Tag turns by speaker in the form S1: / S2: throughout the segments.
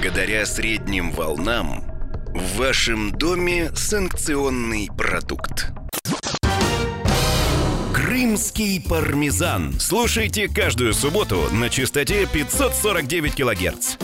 S1: Благодаря средним волнам в вашем доме санкционный продукт. Крымский пармезан. Слушайте каждую субботу на частоте 549 килогерц.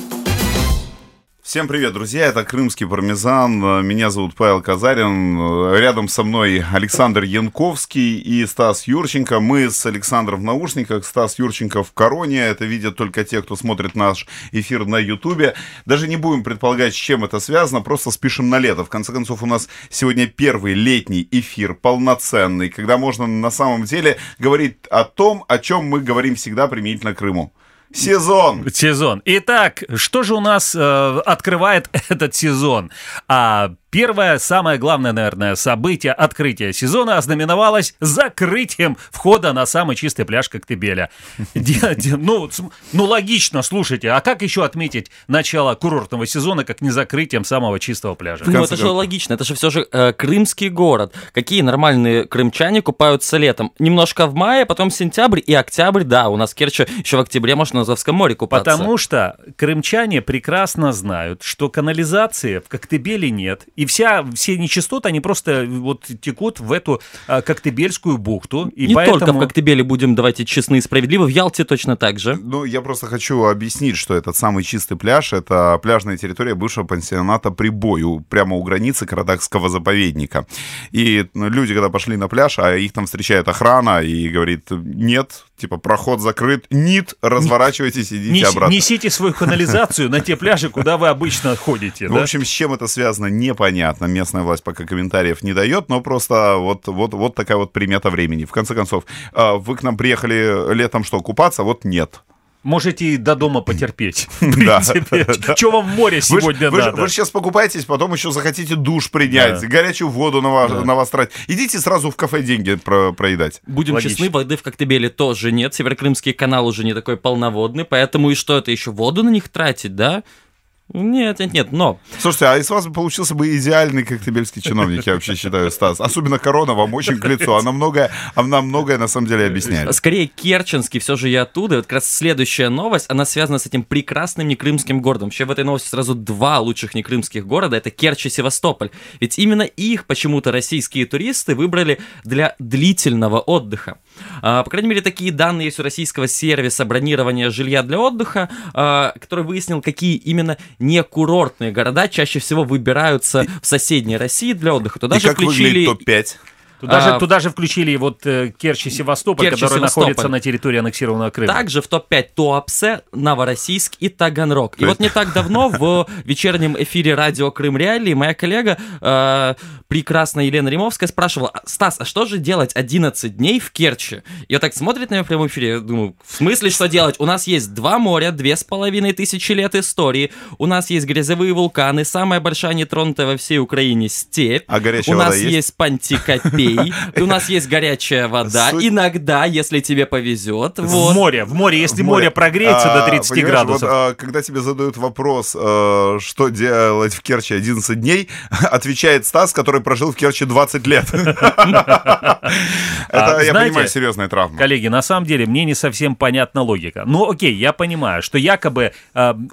S2: Всем привет, друзья, это Крымский пармезан, меня зовут Павел Казарин, рядом со мной Александр Янковский и Стас Юрченко. Мы с Александром в наушниках, Стас Юрченко в короне, это видят только те, кто смотрит наш эфир на ютубе. Даже не будем предполагать, с чем это связано, просто спишем на лето. В конце концов, у нас сегодня первый летний эфир, полноценный, когда можно на самом деле говорить о том, о чем мы говорим всегда применительно Крыму. Сезон.
S3: Сезон. Итак, что же у нас э, открывает этот сезон? А Первое, самое главное, наверное, событие открытия сезона ознаменовалось закрытием входа на самый чистый пляж Коктебеля. Ну, ну, логично, слушайте, а как еще отметить начало курортного сезона, как не закрытием самого чистого пляжа?
S4: Ну, это же логично, это же все же э, крымский город. Какие нормальные крымчане купаются летом? Немножко в мае, потом сентябрь и октябрь, да, у нас в Керчи еще в октябре можно на Азовском море купаться.
S3: Потому что крымчане прекрасно знают, что канализации в Коктебеле нет, и вся, все нечистоты, они просто вот текут в эту а, Коктебельскую бухту. И
S4: Не
S3: поэтому...
S4: только в Коктебеле, будем, давайте честны и справедливы, в Ялте точно так же.
S2: Ну, я просто хочу объяснить, что этот самый чистый пляж — это пляжная территория бывшего пансионата Прибою, прямо у границы Карадакского заповедника. И ну, люди, когда пошли на пляж, а их там встречает охрана и говорит, нет, типа, проход закрыт, нет, разворачивайтесь, идите
S3: Нес,
S2: обратно.
S3: Несите свою канализацию на те пляжи, куда вы обычно ходите.
S2: В общем, с чем это связано, непонятно понятно. Местная власть пока комментариев не дает, но просто вот, вот, вот такая вот примета времени. В конце концов, а, вы к нам приехали летом что, купаться? Вот нет.
S3: Можете и до дома потерпеть.
S2: Да.
S3: Что вам в море сегодня
S2: вы,
S3: надо?
S2: Вы, вы сейчас покупаетесь, потом еще захотите душ принять, да. горячую воду на вас, да. на вас тратить. Идите сразу в кафе деньги про, проедать.
S4: Будем Логично. честны, воды в Коктебеле тоже нет. Северокрымский канал уже не такой полноводный, поэтому и что это еще воду на них тратить, да? Нет, нет, нет, но...
S2: Слушайте, а из вас получился бы идеальный коктебельский чиновник, я вообще считаю, Стас. Особенно корона вам очень к лицу. Она многое, она многое на самом деле объясняет.
S4: Скорее, керченский, все же я оттуда. И вот как раз следующая новость, она связана с этим прекрасным некрымским городом. Вообще в этой новости сразу два лучших некрымских города. Это Керчь и Севастополь. Ведь именно их почему-то российские туристы выбрали для длительного отдыха. А, по крайней мере, такие данные есть у российского сервиса бронирования жилья для отдыха, а, который выяснил, какие именно некурортные города чаще всего выбираются в соседней России для отдыха.
S2: Туда и же как включили... топ-5?
S3: Туда, а, же, туда же включили вот э, Керчь и Севастополь, Керчь который Севастополь. находится на территории аннексированного Крыма.
S4: Также в топ-5 Туапсе, Новороссийск и Таганрог. И вот не так давно в вечернем эфире радио Крым Реалии моя коллега, э, прекрасная Елена Римовская, спрашивала, Стас, а что же делать 11 дней в Керчи? И вот так смотрит на меня в прямом эфире, я думаю, в смысле что делать? У нас есть два моря, две с половиной тысячи лет истории, у нас есть грязевые вулканы, самая большая нетронутая во всей Украине степь,
S2: а
S4: у нас есть, есть Пантикопей, и у нас есть горячая вода. Суть... Иногда, если тебе повезет.
S3: Вот. В море, в море, если в море, море прогреется а, до 30 градусов. Вот,
S2: а, когда тебе задают вопрос, а, что делать в Керчи 11 дней, отвечает Стас, который прожил в Керчи 20 лет. Это, я понимаю, серьезная травма.
S3: Коллеги, на самом деле, мне не совсем понятна логика. Ну, окей, я понимаю, что якобы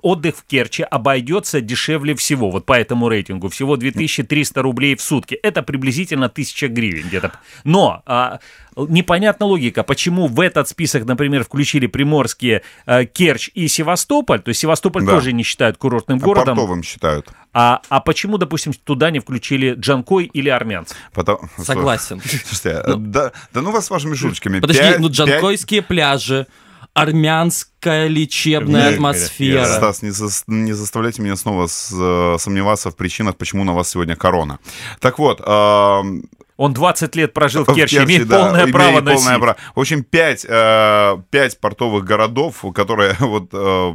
S3: отдых в Керчи обойдется дешевле всего, вот по этому рейтингу, всего 2300 рублей в сутки. Это приблизительно 1000 гривен где-то. Но а, непонятна логика, почему в этот список, например, включили приморские а, Керчь и Севастополь, то есть Севастополь да. тоже не считают курортным а городом.
S2: Портовым считают.
S3: А, а почему, допустим, туда не включили Джанкой или армянцев?
S4: Потом... Согласен.
S2: Слушайте, ну, да, да ну вас с вашими шуточками.
S4: Подожди, 5, ну джанкойские 5... пляжи, армянская лечебная Нет, атмосфера.
S2: Стас, не, за, не заставляйте меня снова с, э, сомневаться в причинах, почему на вас сегодня корона. Так вот, э,
S3: он 20 лет прожил в Керчи, в Керчи имеет да, полное имеет право полное носить. Право.
S2: В общем, 5, э, 5 портовых городов, которые вот, э,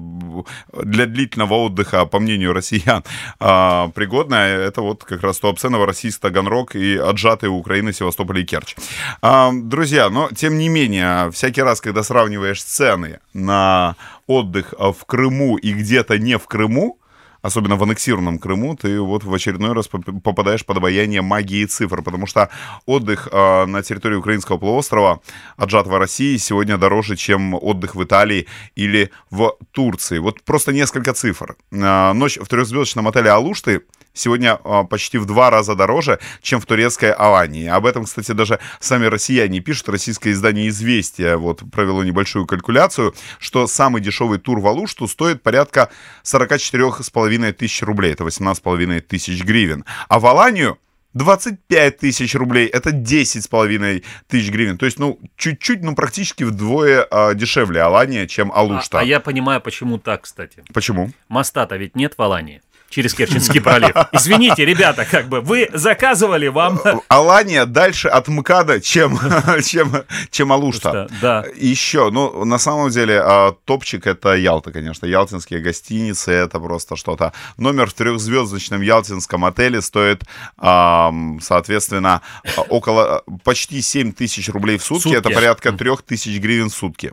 S2: для длительного отдыха, по мнению россиян, э, пригодны. Это вот как раз Туапсе, Новороссийск, Таганрог и отжатые Украины, Севастополь и Керчь. Э, друзья, но тем не менее, всякий раз, когда сравниваешь цены на отдых в Крыму и где-то не в Крыму, особенно в аннексированном Крыму, ты вот в очередной раз попадаешь под обаяние магии цифр, потому что отдых э, на территории украинского полуострова, отжатого России, сегодня дороже, чем отдых в Италии или в Турции. Вот просто несколько цифр. Э, ночь в трехзвездочном отеле Алушты сегодня а, почти в два раза дороже, чем в турецкой Алании. Об этом, кстати, даже сами россияне пишут. Российское издание «Известия» вот провело небольшую калькуляцию, что самый дешевый тур в Алушту стоит порядка 44,5 тысяч рублей. Это 18,5 тысяч гривен. А в Аланию 25 тысяч рублей, это 10 с половиной тысяч гривен. То есть, ну, чуть-чуть, ну, практически вдвое а, дешевле Алания, чем Алушта.
S3: А, а я понимаю, почему так, кстати.
S2: Почему?
S3: Моста-то ведь нет в Алании через Керченский пролив. Извините, ребята, как бы вы заказывали вам...
S2: Алания дальше от МКАДа, чем, чем, чем Алушта.
S3: Да.
S2: Еще, ну, на самом деле, а, топчик это Ялта, конечно. Ялтинские гостиницы, это просто что-то. Номер в трехзвездочном ялтинском отеле стоит, соответственно, около почти 7 тысяч рублей в сутки. сутки. Это порядка 3 тысяч гривен в сутки.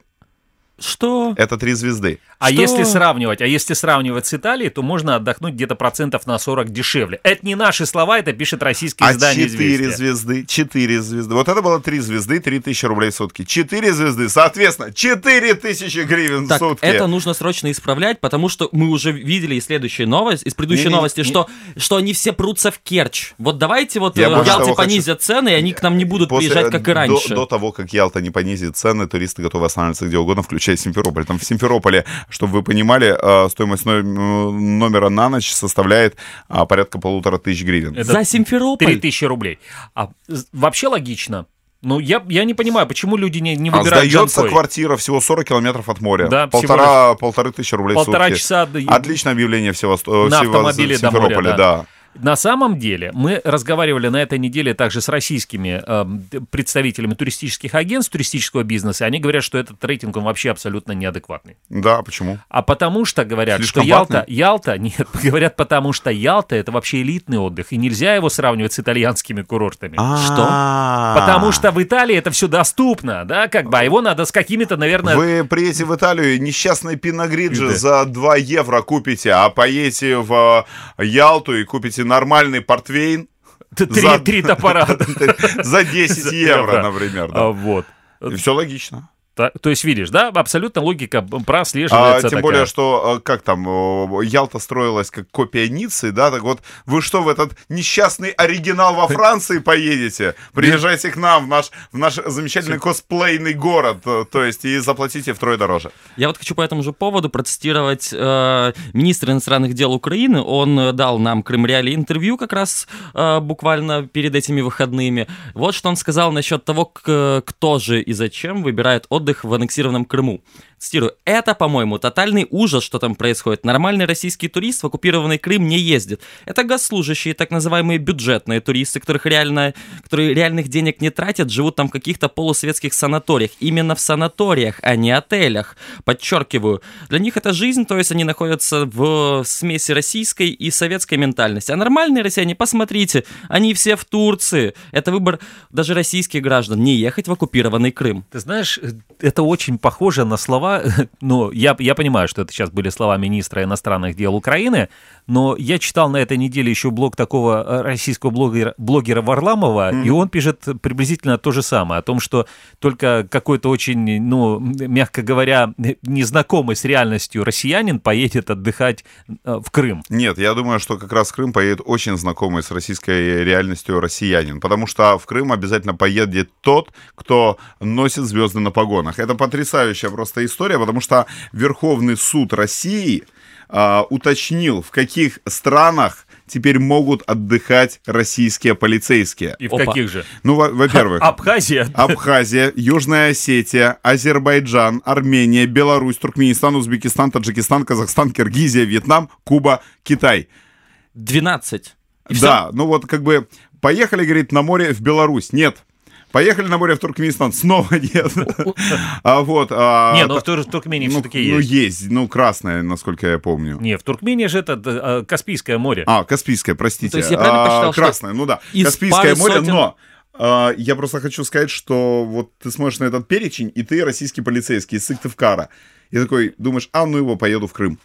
S4: Что?
S2: Это три звезды.
S3: А что? если сравнивать, а если сравнивать с Италией, то можно отдохнуть где-то процентов на 40 дешевле. Это не наши слова, это пишет российское а издание
S2: четыре звезды, четыре звезды. Вот это было три звезды, три тысячи рублей в сутки. Четыре звезды, соответственно, четыре тысячи гривен
S4: так,
S2: в сутки.
S4: это нужно срочно исправлять, потому что мы уже видели из следующей новости, из предыдущей не, новости, не, что, не... что они все прутся в Керчь. Вот давайте вот Я э, Ялте понизят хочу... цены, и они к нам не будут После, приезжать, как и раньше.
S2: До, до того, как Ялта не понизит цены, туристы готовы останавливаться где угодно, включая Симферополь. Там в Симферополе, чтобы вы понимали, Э, стоимость номера на ночь составляет а, порядка полутора тысяч гривен.
S4: Это За Симферополь?
S3: Три тысячи рублей. А вообще логично. Ну, я, я не понимаю, почему люди не, не выбирают А
S2: сдается
S3: Джанкой.
S2: квартира всего 40 километров от моря. Да, Полтора, полторы тысячи рублей
S3: Полтора
S2: в сутки.
S3: часа.
S2: Отличное объявление всего,
S3: на автомобиле
S2: до моря, да. да.
S3: На самом деле, мы разговаривали на этой неделе также с российскими э, представителями туристических агентств, туристического бизнеса. Они говорят, что этот рейтинг он вообще абсолютно неадекватный.
S2: Да, почему?
S3: А потому что говорят, Слишком что Ялта, Ялта, нет, говорят, потому что Ялта это вообще элитный отдых, и нельзя его сравнивать с итальянскими курортами.
S2: Что?
S3: Потому что в Италии это все доступно, да, как бы, а его надо с какими-то, наверное...
S2: Вы приедете в Италию, несчастный пиногриджи за 2 евро купите, а поедете в Ялту и купите нормальный портвейн
S3: Три, за... три топора.
S2: За 10 евро, например.
S3: А, вот.
S2: Все логично.
S3: Так, то есть, видишь, да, абсолютно логика прослеживается. А,
S2: тем
S3: такая.
S2: более, что, э, как там, Ялта строилась как копия Ниццы, да, так вот, вы что, в этот несчастный оригинал во Франции поедете? Приезжайте к нам в наш, в наш замечательный косплейный город, э, то есть, и заплатите втрое дороже.
S4: Я вот хочу по этому же поводу процитировать э, министра иностранных дел Украины. Он э, дал нам Крымреале интервью как раз э, буквально перед этими выходными. Вот что он сказал насчет того, кто же и зачем выбирает от отдых в аннексированном Крыму. Цитирую, это, по-моему, тотальный ужас, что там происходит. Нормальный российский турист в оккупированный Крым не ездит. Это госслужащие, так называемые бюджетные туристы, которых реально, которые реальных денег не тратят, живут там в каких-то полусоветских санаториях. Именно в санаториях, а не отелях. Подчеркиваю, для них это жизнь, то есть они находятся в смеси российской и советской ментальности. А нормальные россияне, посмотрите, они все в Турции. Это выбор даже российских граждан, не ехать в оккупированный Крым.
S3: Ты знаешь, это очень похоже на слова ну, я, я понимаю, что это сейчас были слова министра иностранных дел Украины, но я читал на этой неделе еще блог такого э, российского блогера, блогера Варламова, mm-hmm. и он пишет приблизительно то же самое, о том, что только какой-то очень, ну, мягко говоря, незнакомый с реальностью россиянин поедет отдыхать э, в Крым.
S2: Нет, я думаю, что как раз в Крым поедет очень знакомый с российской реальностью россиянин, потому что в Крым обязательно поедет тот, кто носит звезды на погонах. Это потрясающая просто история, потому что Верховный суд России а, уточнил, в каких странах теперь могут отдыхать российские полицейские.
S3: И в Опа. каких же?
S2: Ну, во-первых...
S3: Абхазия.
S2: Абхазия, Южная Осетия, Азербайджан, Армения, Беларусь, Туркменистан, Узбекистан, Таджикистан, Казахстан, Киргизия, Вьетнам, Куба, Китай.
S4: 12.
S2: И да, все? ну вот как бы поехали, говорит, на море в Беларусь. Нет, Поехали на море в Туркменистан. Снова нет.
S3: А вот. А, не, ну в Туркмении ну, все-таки
S2: ну,
S3: есть.
S2: Ну, есть. Ну, красное, насколько я помню.
S3: Не, в Туркмении же это а, Каспийское море.
S2: А, Каспийское, простите. То
S4: есть я правильно посчитал,
S2: а, Красное, ну да. Каспийское море, но... Я просто хочу сказать, что вот ты смотришь на этот перечень, и ты российский полицейский из Сыктывкара. И такой думаешь, а ну его, поеду в Крым.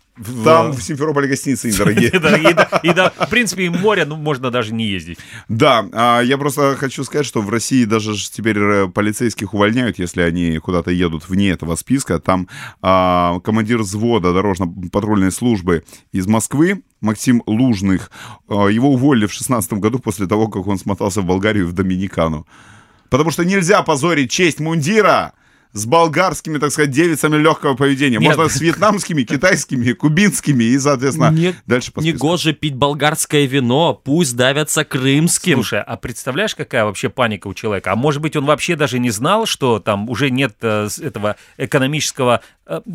S2: Там в Симферополе гостиницы недорогие.
S3: И да- в принципе, и море, ну, можно даже не ездить.
S2: Да, а я просто хочу сказать, что в России даже теперь э, полицейских увольняют, если они куда-то едут вне этого списка. Там а, командир взвода дорожно-патрульной службы из Москвы, Максим Лужных, а, его уволили в 16 году после того, как он смотался в Болгарию и в Доминикану. Потому что нельзя позорить честь мундира с болгарскими, так сказать, девицами легкого поведения.
S3: Нет.
S2: Можно с вьетнамскими, китайскими, кубинскими и, соответственно,
S4: Не,
S2: дальше по
S4: не
S2: списку.
S4: гоже пить болгарское вино, пусть давятся крымским.
S3: Слушай, а представляешь, какая вообще паника у человека? А может быть, он вообще даже не знал, что там уже нет э, этого экономического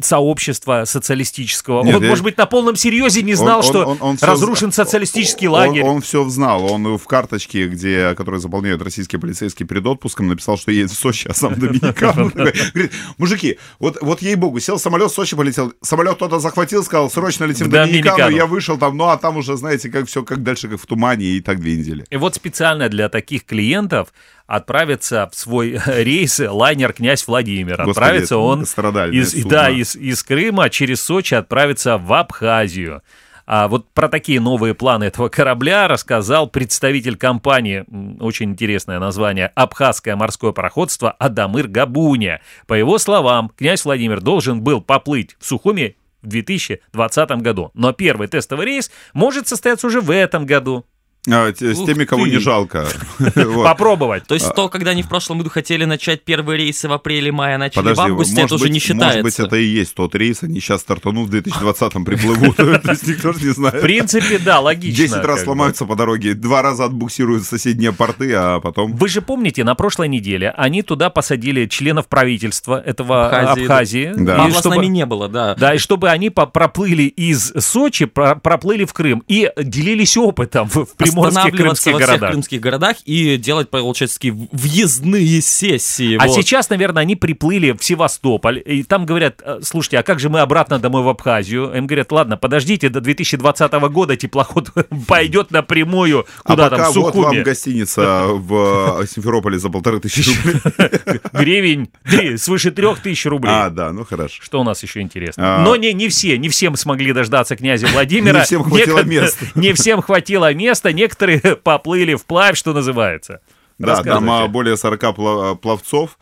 S3: сообщества социалистического?
S2: Нет,
S3: он,
S2: я-
S3: может быть, на полном серьезе не знал,
S2: Он- он-
S3: что
S2: он- он всё
S3: разрушен
S2: зна-
S3: социалистический
S2: он-
S3: лагерь.
S2: Он, все знал. Он в карточке, где, которую заполняют российские полицейские перед отпуском, написал, что едет в Сочи, а сам. Такой, Говорит, мужики, вот, вот ей-богу, сел самолет, в Сочи полетел, самолет кто-то захватил, сказал, срочно летим в Доминикану. я вышел там, ну а там уже, знаете, как все, как дальше, как в тумане, и так две недели.
S3: И вот специально для таких клиентов отправится в свой рейс лайнер «Князь Владимир». Отправится он из,
S2: судно.
S3: да, из, из Крыма через Сочи отправится в Абхазию. А вот про такие новые планы этого корабля рассказал представитель компании, очень интересное название, «Абхазское морское пароходство» Адамыр Габуня. По его словам, князь Владимир должен был поплыть в Сухуми в 2020 году. Но первый тестовый рейс может состояться уже в этом году.
S2: А, с
S4: Ух
S2: теми, кого
S4: ты.
S2: не жалко. Вот.
S3: Попробовать.
S4: То есть то, когда они в прошлом году хотели начать первые рейсы в апреле-мае, а начали в
S2: Подожди,
S4: августе,
S2: может
S4: это уже
S2: быть-
S4: не считается.
S2: Может быть, это и есть тот рейс, они сейчас стартанут в 2020-м приплывут. То есть никто же не
S3: В
S2: знает.
S3: принципе, да, логично.
S2: 10 раз сломаются по дороге, два раза отбуксируют в соседние порты, а потом...
S3: Вы же помните, на прошлой неделе они туда посадили членов правительства этого
S4: Абхазии,
S3: Абхазии.
S2: Да.
S4: С нами не было, да.
S3: Да, и чтобы они проплыли из Сочи, про- проплыли в Крым и делились опытом в, в приморских
S4: Останавливаться во всех
S3: городах.
S4: крымских городах и делать, получается, такие въездные сессии.
S3: А
S4: вот.
S3: сейчас, наверное, они приплыли в Севастополь, и там говорят, «Э, слушайте, а как же мы обратно домой в Абхазию? Им говорят, ладно, подождите, до 2020 года теплоход пойдет напрямую
S2: А
S3: куда
S2: пока
S3: там, в
S2: вот вам
S3: Сухуми.
S2: гостиница в э, Симферополе за полторы тысячи рублей.
S3: Гривень три- свыше трех тысяч рублей.
S2: А, да, ну хорошо.
S3: Что у нас еще интересно?
S2: А.
S3: Но не, не все, не всем смогли дождаться князя Владимира.
S2: Не всем хватило места.
S3: Не всем хватило места, некоторые поплыли вплавь, что называется.
S2: Да, там а, более 40 пла- пловцов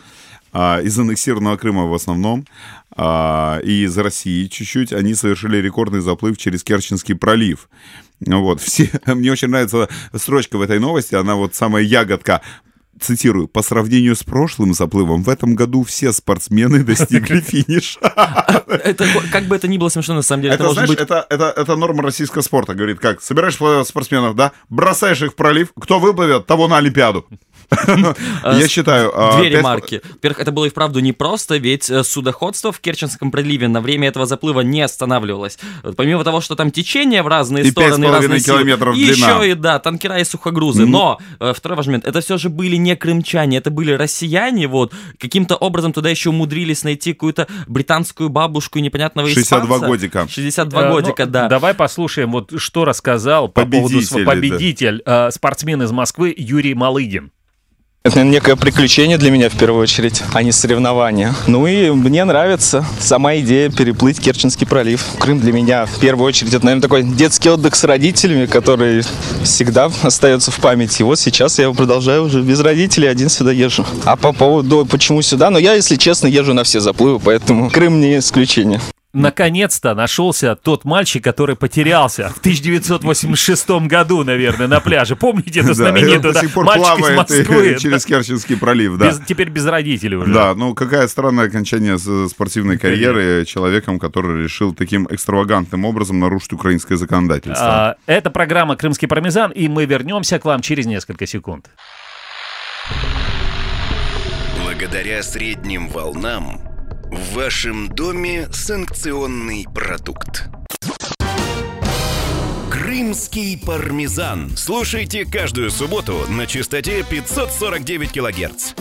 S2: а, из аннексированного Крыма в основном, а, и из России чуть-чуть, они совершили рекордный заплыв через Керченский пролив. Вот, все, мне очень нравится строчка в этой новости, она вот самая ягодка. Цитирую, по сравнению с прошлым заплывом, в этом году все спортсмены достигли финиша.
S4: Это, как бы это ни было смешно, на самом деле, это,
S2: Это, знаешь,
S4: быть...
S2: это, это, это норма российского спорта. Говорит, как, собираешь спортсменов, да, бросаешь их в пролив, кто выплывет, того на Олимпиаду. Я считаю... а,
S4: Две ремарки. Во-первых, это было и вправду непросто, ведь э, судоходство в Керченском проливе на время этого заплыва не останавливалось. Помимо того, что там течение в разные стороны,
S2: 5,5
S4: разные силы,
S2: километров
S4: и
S2: длина.
S4: еще и, да, танкера и сухогрузы. Но, э, второй важный момент, это все же были не крымчане, это были россияне, вот. Каким-то образом туда еще умудрились найти какую-то британскую бабушку и непонятного
S2: 62
S4: испанца.
S2: годика.
S4: 62
S3: Э, ну,
S4: годика, да.
S3: Давай послушаем, вот что рассказал по поводу
S2: Победитель,
S3: св-
S2: да.
S3: победитель, э, спортсмен из Москвы Юрий Малыгин.
S5: Это, некое приключение для меня в первую очередь, а не соревнование. Ну и мне нравится сама идея переплыть Керченский пролив. Крым для меня в первую очередь это, наверное, такой детский отдых с родителями, который всегда остается в памяти. И вот сейчас я продолжаю уже без родителей, один сюда езжу. А по поводу почему сюда, ну я, если честно, езжу на все заплывы, поэтому Крым не исключение.
S3: Наконец-то нашелся тот мальчик, который потерялся в 1986 году, наверное, на пляже. Помните
S2: Да,
S3: знаменитую
S2: до
S3: да,
S2: сих пор
S3: мальчик из
S2: плавает
S3: Москвы?
S2: через Керченский пролив,
S3: да.
S2: да.
S3: Без- теперь без родителей уже.
S2: Да, ну какая странное окончание с- спортивной карьеры человеком, который решил таким экстравагантным образом нарушить украинское законодательство.
S3: А, Это программа «Крымский пармезан», и мы вернемся к вам через несколько секунд.
S1: Благодаря средним волнам в вашем доме санкционный продукт. Крымский пармезан. Слушайте каждую субботу на частоте 549 килогерц.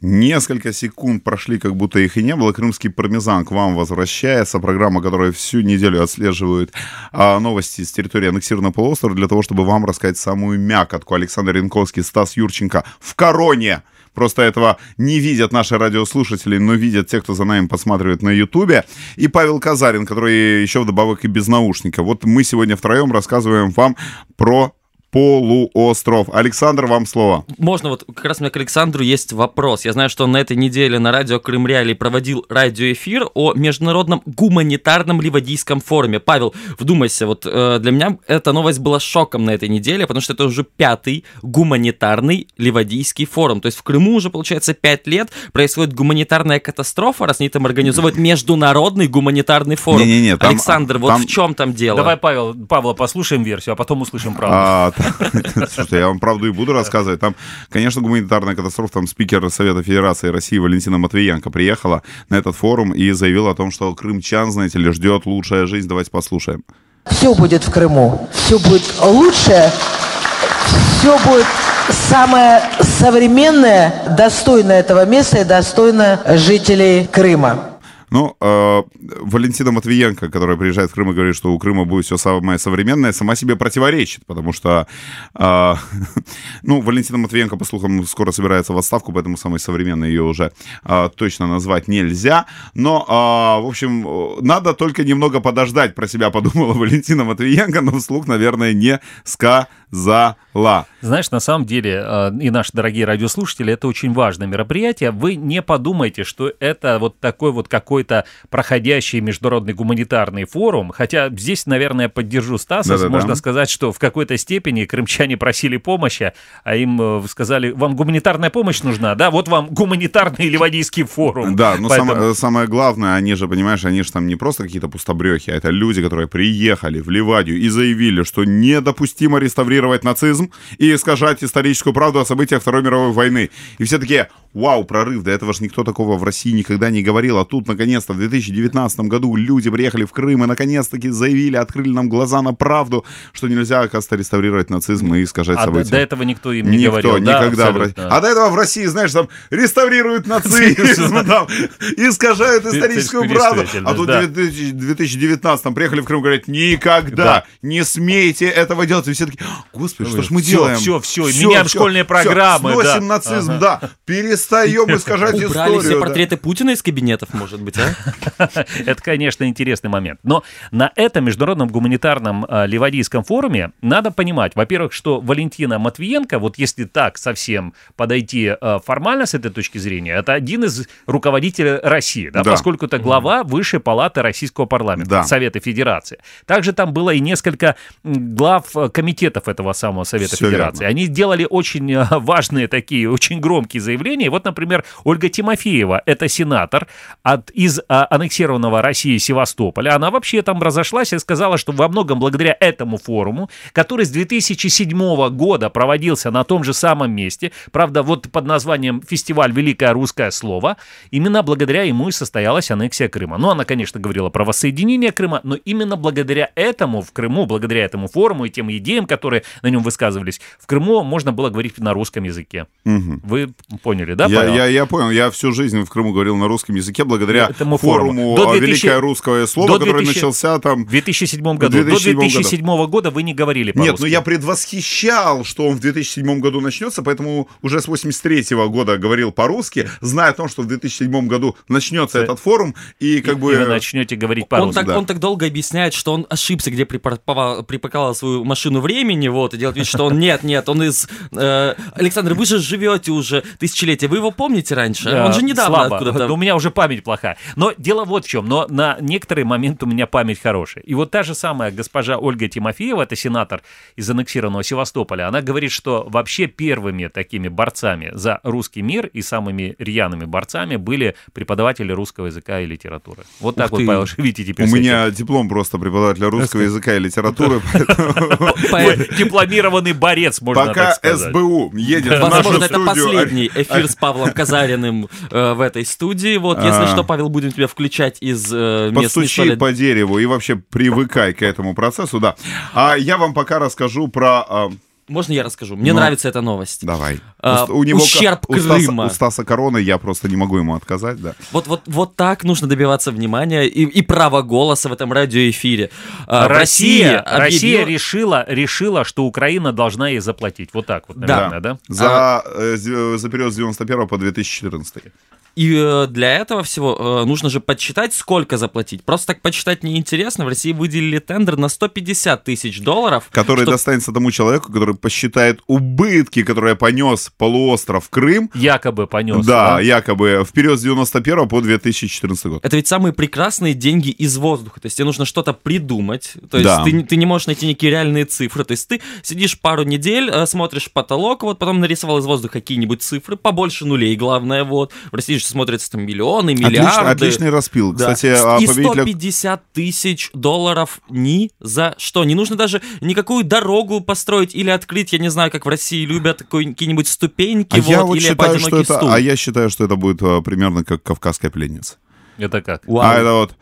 S2: Несколько секунд прошли, как будто их и не было. Крымский пармезан к вам возвращается. Программа, которая всю неделю отслеживает а, новости с территории аннексированного полуострова для того, чтобы вам рассказать самую мякотку. Александр Янковский, Стас Юрченко в короне. Просто этого не видят наши радиослушатели, но видят те, кто за нами посматривает на Ютубе. И Павел Казарин, который еще вдобавок и без наушника. Вот мы сегодня втроем рассказываем вам про полуостров. Александр, вам слово.
S4: Можно вот как раз у меня к Александру есть вопрос. Я знаю, что он на этой неделе на радио Крым Реалии проводил радиоэфир о международном гуманитарном ливадийском форуме. Павел, вдумайся, вот э, для меня эта новость была шоком на этой неделе, потому что это уже пятый гуманитарный ливадийский форум. То есть в Крыму уже, получается, пять лет происходит гуманитарная катастрофа, раз они там организовывают международный гуманитарный форум.
S2: Не-не-не, там-
S4: Александр, вот
S2: там-
S4: в чем там дело?
S3: Давай, Павел, Павла, послушаем версию, а потом услышим правду.
S2: А, слушайте, я вам правду и буду рассказывать. Там, конечно, гуманитарная катастрофа. Там спикер Совета Федерации России Валентина Матвиенко приехала на этот форум и заявила о том, что крымчан, знаете ли, ждет лучшая жизнь. Давайте послушаем.
S6: Все будет в Крыму. Все будет лучшее. Все будет самое современное, достойно этого места и достойно жителей Крыма.
S2: Ну, э, Валентина Матвиенко, которая приезжает в Крым и говорит, что у Крыма будет все самое современное, сама себе противоречит, потому что, э, ну, Валентина Матвиенко, по слухам, скоро собирается в отставку, поэтому самой современной ее уже э, точно назвать нельзя. Но, э, в общем, надо только немного подождать, про себя подумала Валентина Матвиенко, но вслух, наверное, не сказала.
S3: Знаешь, на самом деле, э, и наши дорогие радиослушатели, это очень важное мероприятие. Вы не подумайте, что это вот такой вот какой-то проходящий международный гуманитарный форум. Хотя здесь, наверное, поддержу Стаса.
S2: Да-да-да.
S3: Можно сказать, что в какой-то степени крымчане просили помощи, а им э, сказали, вам гуманитарная помощь нужна, да? Вот вам гуманитарный ливадийский форум.
S2: Да, но
S3: Поэтому-
S2: самое, самое главное, они же, понимаешь, они же там не просто какие-то пустобрехи, а это люди, которые приехали в Ливадию и заявили, что недопустимо реставрировать нацизм и искажать историческую правду о событиях Второй мировой войны. И все такие, вау, прорыв, до этого же никто такого в России никогда не говорил, а тут, наконец-то, в 2019 году люди приехали в Крым и, наконец-таки, заявили, открыли нам глаза на правду, что нельзя, оказывается, реставрировать нацизм и искажать
S3: А до,
S2: события.
S3: до этого никто им не
S2: Никто,
S3: говорил. да,
S2: никогда. в Ро-
S3: абсолютно.
S2: А до этого в России, знаешь, там реставрируют нацизм, там, искажают историческую правду. А тут
S3: да.
S2: в 2000 2019 приехали в Крым, говорят, никогда
S3: Да.
S2: не смейте этого делать. И все таки господи, что ж мы делаем?
S3: всё, всё, меняем школьные программы,
S2: сносим
S3: да.
S2: нацизм, да. Перестаем искажать
S4: Убрали
S2: историю.
S4: все
S2: да.
S4: портреты Путина из кабинетов, может быть, а?
S3: Это, конечно, интересный момент. Но на этом международном гуманитарном э, ливадийском форуме надо понимать, во-первых, что Валентина Матвиенко, вот если так совсем подойти э, формально с этой точки зрения, это один из руководителей России, да,
S2: Да.
S3: поскольку это глава Высшей палаты Российского парламента,
S2: Да.
S3: Совета Федерации. Также там было и несколько глав э, комитетов этого самого Совета
S2: Всё
S3: Федерации.
S2: верно.
S3: Они сделали очень э, важные такие, очень громкие заявления. Вот, например, Ольга Тимофеева, это сенатор от, из а, аннексированного России Севастополя. Она вообще там разошлась и сказала, что во многом благодаря этому форуму, который с 2007 года проводился на том же самом месте, правда, вот под названием «Фестиваль Великое русское слово», именно благодаря ему и состоялась аннексия Крыма. Ну, она, конечно, говорила про воссоединение Крыма, но именно благодаря этому в Крыму, благодаря этому форуму и тем идеям, которые на нем высказывались, в Крыму можно было говорить на русском языке.
S2: Мгм.
S3: Вы поняли, да,
S2: Я, я, я понял, я всю жизнь в Крыму говорил на русском языке благодаря
S3: Этому форуму.
S2: форуму
S3: До
S2: а,
S3: 2000
S2: «Великое русское слово»,
S3: до
S2: который
S3: 2000
S2: начался там
S3: В 2007 году.
S2: 2007
S3: До 2007 года вы не говорили по-русски.
S2: Нет, ну я предвосхищал, что он в 2007 году начнется, поэтому уже с 83 года говорил по-русски, зная о том, что в 2007 году начнется этот форум, и как
S3: И
S2: бы...
S3: вы начнете говорить
S4: Он
S3: по-русски.
S4: так,
S2: да.
S4: он так долго объясняет, что он ошибся, где припарковал, свою машину времени, вот, и делает вид, что он нет, нет, он из... э, Александр, вы же живете уже тысячелетия, вы его помните раньше?
S3: Да,
S4: он же недавно
S3: слабо.
S4: откуда-то...
S3: У меня уже память плохая. Но дело вот в чем. Но на некоторые моменты у меня память хорошая. И вот та же самая госпожа Ольга Тимофеева, это сенатор из аннексированного Севастополя, она говорит, что вообще первыми такими борцами за русский мир и самыми рьяными борцами были преподаватели русского языка и литературы. Вот так
S4: Ух
S3: вот,
S4: ты.
S3: Павел, видите теперь.
S2: У меня диплом просто преподавателя русского языка и литературы,
S3: дипломированный борец, можно
S2: пока
S3: так сказать.
S2: СБУ едет в нашу
S4: Возможно, это последний эфир с Павлом Казариным э, в этой студии. Вот, если
S2: А.
S4: что, Павел, будем тебя включать из э, мест не
S2: Подстучи
S4: столь-
S2: по дереву и вообще привыкай к этому процессу, да. А я вам пока расскажу про а,
S4: Можно я расскажу? Мне
S2: Ну.
S4: нравится эта новость.
S2: Давай.
S4: А,
S2: у него
S4: ущерб
S2: у Стаса,
S4: Крыма.
S2: у Стаса Короны я просто не могу ему отказать, да.
S4: Вот, вот, вот так нужно добиваться внимания и, и права голоса в этом радиоэфире. А,
S3: Россия, Россия
S4: объявила-
S3: решила, решила, что Украина должна ей заплатить. Вот так вот,
S4: Да.
S3: наверное, да?
S2: За, э, с- за период с 91 по 2014.
S4: И э, для этого всего э, нужно же подсчитать, сколько заплатить. Просто так подсчитать неинтересно. В России выделили тендер на 150 тысяч долларов.
S2: Который
S4: чтоб-
S2: достанется тому человеку, который посчитает убытки, которые понес полуостров Крым,
S3: Якобы понес.
S2: да, якобы в период с 91 по 2014 год.
S4: Это ведь самые прекрасные деньги из воздуха. То есть тебе нужно что-то придумать. То есть
S2: Да.
S4: ты, не- ты не можешь найти некие реальные цифры. То есть ты сидишь пару недель, э, смотришь потолок, вот потом нарисовал из воздуха какие-нибудь цифры, побольше нулей, главное, вот. В России же смотрятся там миллионы, миллиарды.
S2: Отлично- отличный распил.
S4: Да.
S2: Кстати, а
S4: и
S2: победителя...
S4: 150 тысяч долларов ни за что. Не нужно даже никакую дорогу построить или открыть, я не знаю, как в России любят, какие-нибудь ступеньки,
S2: А
S4: вот,
S2: я вот
S4: или
S2: считаю, что это,
S4: стул.
S2: а я считаю, что это будет а, примерно как кавказская пленница.
S3: Это как?
S4: Вау.
S2: А это вот а,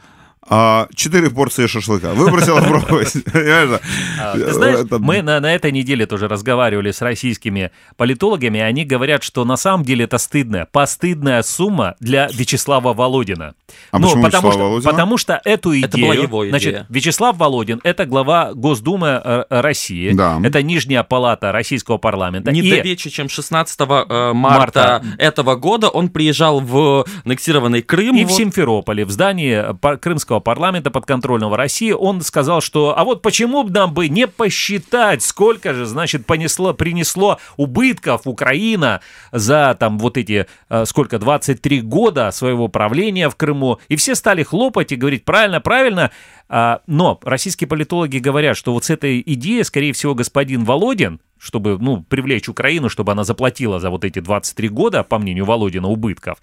S2: четыре порции шашлыка. Выбросила пробовать. Понимаешь?
S3: А, Ты знаешь,
S2: Это-
S3: мы на, на этой неделе тоже разговаривали с российскими политологами, и они говорят, что на самом деле это стыдная, постыдная сумма для Вячеслава Володина.
S2: А
S3: Ну,
S2: почему
S3: потому,
S2: Вячеслава
S3: что, потому что эту идею...
S4: Это была его идея.
S3: Значит, Вячеслав Володин — это глава Госдумы э, России,
S2: Да.
S3: это нижняя палата российского парламента.
S4: Не
S3: и-
S4: далече, чем 16 э, марта,
S3: Марта.
S4: этого года он приезжал в аннексированный Крым.
S3: И в
S4: вот.
S3: Симферополе, в здании пар- Крымского парламента подконтрольного России, он сказал, что а вот почему бы нам бы не посчитать, сколько же, значит, понесло, принесло убытков Украина за там вот эти, э, сколько, 23 года своего правления в Крыму. И все стали хлопать и говорить, правильно, правильно. А, Но российские политологи говорят, что вот с этой идеей, скорее всего, господин Володин, чтобы ну, привлечь Украину, чтобы она заплатила за вот эти 23 года, по мнению Володина, убытков,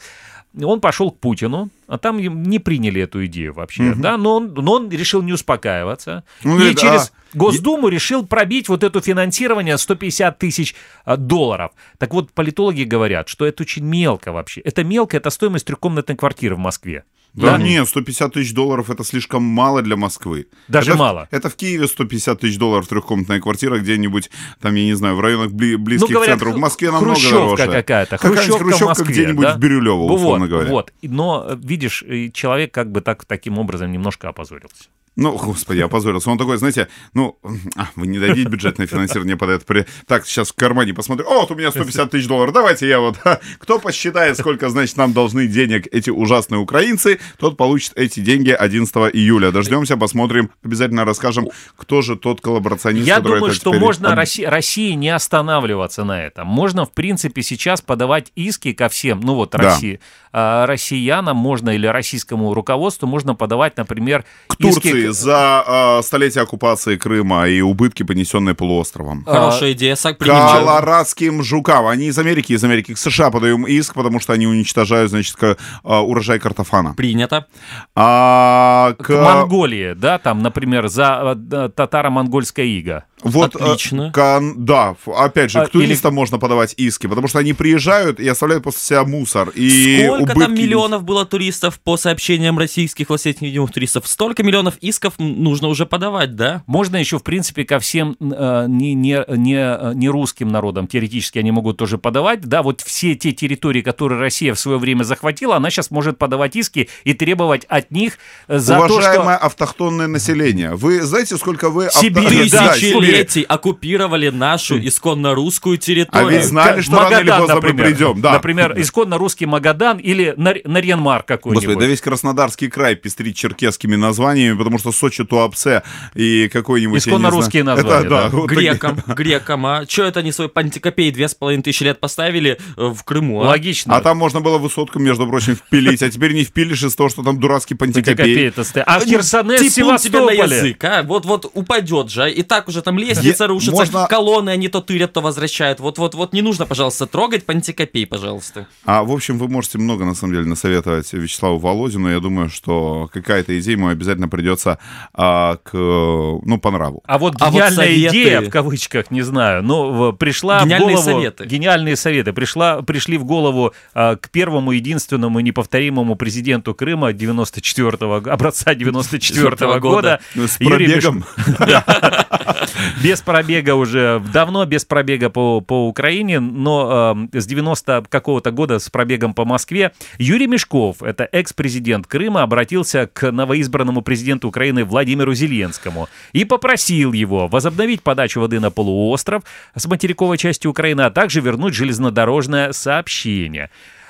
S3: он пошел к Путину, а там не приняли эту идею вообще, да, но он, но он решил не успокаиваться.
S2: Он
S3: и
S2: говорит,
S3: через
S2: а,
S3: Госдуму решил пробить вот это финансирование 150 тысяч а, долларов. Так вот, политологи говорят, что это очень мелко вообще. Это мелко, это стоимость трехкомнатной квартиры в Москве.
S2: Да, нет, 150 тысяч долларов это слишком мало для Москвы.
S3: Даже
S2: Это в-
S3: мало.
S2: Это в Киеве 150 тысяч долларов трехкомнатная квартира где-нибудь, там, я не знаю, в районах бли- близких
S3: Ну, говорят,
S2: центров. В Москве намного
S3: хрущевка
S2: дороже.
S3: какая-то, хрущевка, в
S2: хрущевка
S3: Москве,
S2: где-нибудь
S3: да?
S2: в Бирюлево,
S3: Вот,
S2: условно говоря.
S3: Вот, но, э, видишь, человек как бы так, таким образом немножко опозорился.
S2: Ну, господи, опозорился. Он такой, знаете, ну, а, вы не дадите бюджетное финансирование под это. При- Так, сейчас в кармане посмотрю. О, вот у меня 150 тысяч долларов. Давайте я вот... Кто посчитает, сколько, значит, нам должны денег эти ужасные украинцы, тот получит эти деньги 11 июля. Дождемся, посмотрим. Обязательно расскажем, кто же тот коллаборационист,
S3: Я думаю,
S2: это
S3: что
S2: теперь
S3: можно России, России не останавливаться на этом. Можно, в принципе, сейчас подавать иски ко всем. Ну вот. России. А, россиянам можно или российскому руководству можно подавать, например,
S2: к Турции
S3: иски-
S2: за а, столетие оккупации Крыма и убытки, понесенные полуостровом.
S4: Хорошая идея, сак принимаю.
S2: Колорадским жукам. Они из Америки, из Америки. К США подаем иск, потому что они уничтожают, значит, к- а, урожай картофана.
S4: Принято.
S2: А, к,
S3: к Монголии, да, там, например, за э, татаро-монгольская ига.
S2: Вот,
S4: Отлично.
S2: э, кон- да, опять же,
S3: А,
S2: к туристам можно подавать иски, потому что они приезжают и оставляют после себя мусор. И
S4: Сколько
S2: убытки...
S4: там миллионов было туристов по сообщениям российских властей невидимых туристов? Столько миллионов исков нужно уже подавать, да?
S3: Можно еще, в принципе, ко всем э, не, не, не, не русским народам теоретически они могут тоже подавать. Да, вот все те территории, которые Россия в свое время захватила, она сейчас может подавать иски и требовать от них э, за
S2: Уважаемое
S3: то, что...
S2: автохтонное население, вы знаете, сколько вы... авто-
S3: Сибирь, да,
S2: Да,
S4: Тысячелетий оккупировали нашу исконно русскую
S2: А
S4: территорию.
S2: ведь знали, что рано или поздно мы придем. Да.
S3: Например, исконно русский Магадан или Нар- Нарьян-Мар какой-нибудь.
S2: Господи, да весь Краснодарский край пестрит черкесскими названиями, потому что Сочи, Туапсе и какой-нибудь...
S3: Исконно
S2: знаю-
S3: русские
S2: Это,
S3: названия, да.
S2: вот.
S4: Грекам, грекам, а? Че это они свой пантикопей две с половиной тысячи лет поставили э, в Крыму, а?
S3: Логично.
S2: А там можно было высотку, между прочим, впилить, а теперь не впилишь из-за того, что там дурацкий
S3: Пантикопей
S2: пантикопей.
S3: это А в Херсонес,
S4: Типун тебе на
S3: Севастополе.
S4: язык, а? Вот, вот упадет же, а? и так уже там лестница
S2: Е-
S4: рушится,
S2: можно-
S4: колонны они то тырят, то возвращают. Вот, вот, вот не нужно, пожалуйста, трогать пантикопей, пожалуйста.
S2: А, в общем, вы можете много, на самом деле, насоветовать Вячеславу Володину. Я думаю, что какая-то идея ему обязательно придется а, к, ну, по нраву.
S3: А вот
S4: А вот
S3: гениальная
S4: советы-
S3: идея, в кавычках, не знаю, но в- пришла
S4: Гениальные
S3: в голову...
S4: советы.
S3: Гениальные советы. Пришла, пришли в голову а, к первому, единственному, неповторимому президенту Крыма 94-го, образца 94-го
S4: года.
S3: года.
S2: Ну, С пробегом.
S3: Без пробега уже, давно без пробега по, по Украине, но э, с 90 какого-то года с пробегом по Москве. Юрий Мешков, это экс-президент Крыма, обратился к новоизбранному президенту Украины Владимиру Зеленскому и попросил его возобновить подачу воды на полуостров с материковой части Украины, а также вернуть железнодорожное сообщение.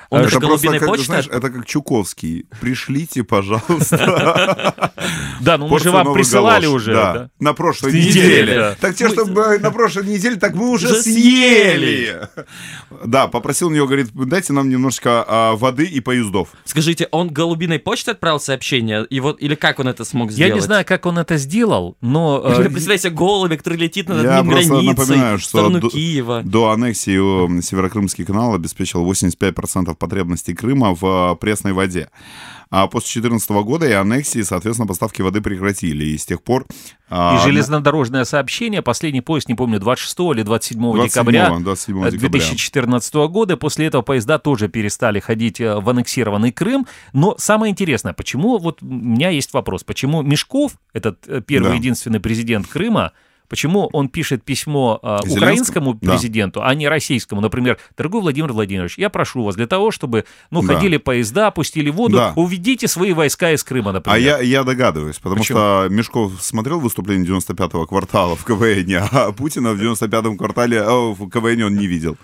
S4: Он
S2: это
S4: же голубиной
S2: как,
S4: почтой?
S2: знаешь, это как Чуковский. Пришлите, пожалуйста.
S3: Да, ну мы же вам присылали уже.
S2: На прошлой неделе. Так те, чтобы на прошлой неделе, так мы уже съели. Да, попросил у него, говорит, дайте нам немножечко а, воды и поездов.
S4: Скажите, он голубиной почтой отправил сообщение? И вот, или как он это смог сделать?
S3: Я не знаю, как он это сделал, но... э,
S4: Представляете, голубь, который летит над
S2: Я просто
S4: границей
S2: напоминаю, что до аннексии э, Северокрымский канал обеспечил 85% потребностей Крыма в э, пресной воде. А после 2014 года и аннексии, соответственно, поставки воды прекратили. И с тех пор... а,
S3: И железнодорожное сообщение, последний поезд, не помню, 26 или 27
S2: 27
S3: декабря
S2: 27
S3: э,
S2: декабря.
S3: 2014 года. После этого поезда тоже перестали ходить э, в аннексированный Крым. Но самое интересное, почему, вот у меня есть вопрос, почему Мешков, этот первый
S2: Да.
S3: единственный президент Крыма, Почему он пишет письмо э, украинскому
S2: Да.
S3: президенту, а не российскому? Например, дорогой Владимир Владимирович, я прошу вас для того, чтобы ну,
S2: Да.
S3: ходили поезда, опустили воду,
S2: Да.
S3: уведите свои войска из Крыма, например.
S2: А я, я догадываюсь, потому
S3: Почему?
S2: что Мешков смотрел выступление 95-го квартала в КВН, а Путина в 95-м квартале э, в КВН он не видел.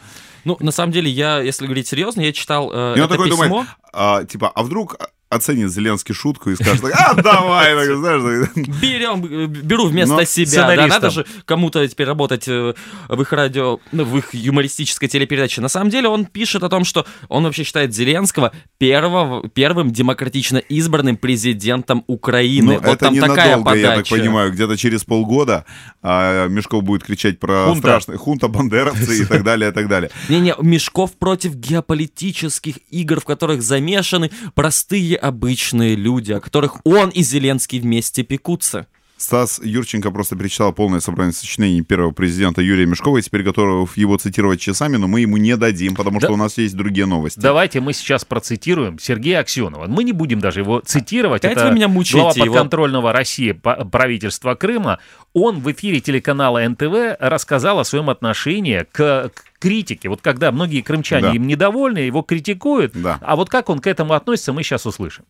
S4: Ну, на самом деле, я, если говорить серьезно, я читал э,
S2: И он
S4: это
S2: такой
S4: письмо.
S2: думает, а, типа, а вдруг оценит Зеленский шутку и скажет, а, давай, так, знаешь.
S4: Берем, беру вместо
S2: Но
S4: себя. Да,
S3: сценаристом.
S4: надо же кому-то теперь работать э, в их радио, ну, в их юмористической телепередаче. На самом деле он пишет о том, что он вообще считает Зеленского первого, первым демократично избранным президентом Украины.
S2: Ну,
S4: вот
S2: это
S4: там такая
S2: ненадолго,
S4: подача.
S2: я так понимаю. Где-то через полгода а, Мешков будет кричать про
S3: Хунта.
S2: страшные хунта, бандеровцы и так далее, и так далее.
S4: Не-не, Мешков против геополитических игр, в которых замешаны простые обычные люди, о которых он и Зеленский вместе пекутся.
S2: Стас Юрченко просто перечитал полное собрание сочинений первого президента Юрия Мешкова и теперь готов его цитировать часами, но мы ему не дадим, потому
S3: Да.
S2: что у нас есть другие новости.
S3: Давайте мы сейчас процитируем Сергея Аксенова. Мы не будем даже его цитировать.
S4: Опять
S3: Это
S4: вы меня мучаете
S3: глава
S4: его.
S3: подконтрольного России по- правительства Крыма. Он в эфире телеканала НТВ рассказал о своем отношении к, к критике. Вот когда многие крымчане
S2: Да.
S3: им недовольны, его критикуют.
S2: Да.
S3: А вот как он к этому относится, мы сейчас услышим.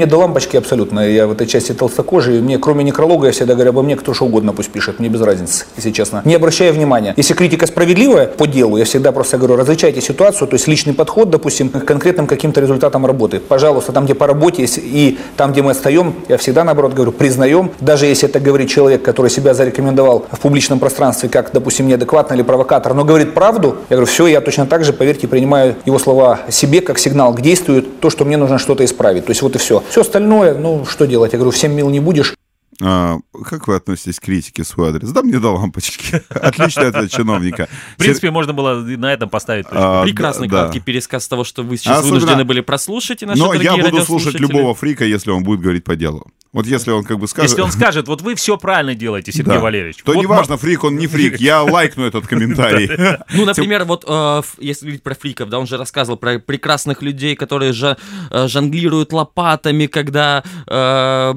S7: Мне до лампочки абсолютно. Я в этой части толстокожий. Мне, кроме некролога, я всегда говорю обо мне, кто что угодно пусть пишет. Мне без разницы, если честно. Не обращая внимания. Если критика справедливая по делу, я всегда просто говорю, различайте ситуацию, то есть личный подход, допустим, к конкретным каким-то результатам работы. Пожалуйста, там, где по работе есть, и там, где мы отстаем, я всегда, наоборот, говорю, признаем. Даже если это говорит человек, который себя зарекомендовал в публичном пространстве, как, допустим, неадекватно или провокатор, но говорит правду, я говорю, все, я точно так же, поверьте, принимаю его слова себе как сигнал к действию, то, что мне нужно что-то исправить. То есть вот и все. Все остальное, ну, что делать? Я говорю, всем мил не будешь.
S2: А, как вы относитесь к критике в свой адрес? Да мне до лампочки. Отличный ответ чиновника.
S3: В принципе, можно было на этом поставить.
S2: А,
S4: Прекрасный
S2: да,
S4: краткий пересказ того, что вы сейчас
S2: Особенно-
S4: вынуждены были прослушать, и наши
S2: Но я буду слушать любого фрика, если он будет говорить по делу. Вот если он как бы скажет...
S3: Если он скажет, вот вы все правильно делаете, Сергей
S2: Да.
S3: Валерьевич.
S2: То
S3: Вот
S2: неважно, фрик он не фрик, я лайкну этот комментарий.
S4: Ну, например, вот э, если говорить про фриков, да, он же рассказывал про прекрасных людей, которые жа- э, жонглируют лопатами, когда э,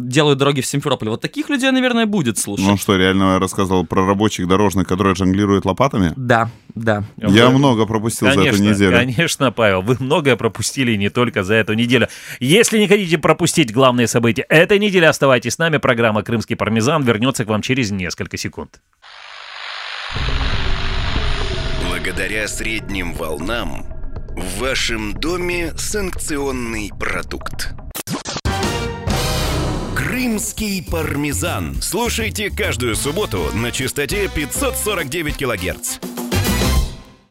S4: делают дороги в Симферополь. Вот таких людей, наверное, будет слушать.
S2: Ну что, реально рассказывал про рабочих дорожных, которые жонглируют лопатами?
S4: Да, да.
S2: Я много пропустил за эту неделю.
S3: конечно, Павел, вы многое пропустили не только за эту неделю. Если не хотите пропустить главные события этой недели, оставайтесь с нами. Программа «Крымский пармезан» вернется к вам через несколько секунд.
S1: Благодаря средним волнам в вашем доме санкционный продукт. Крымский пармезан. Слушайте каждую субботу на частоте 549 килогерц.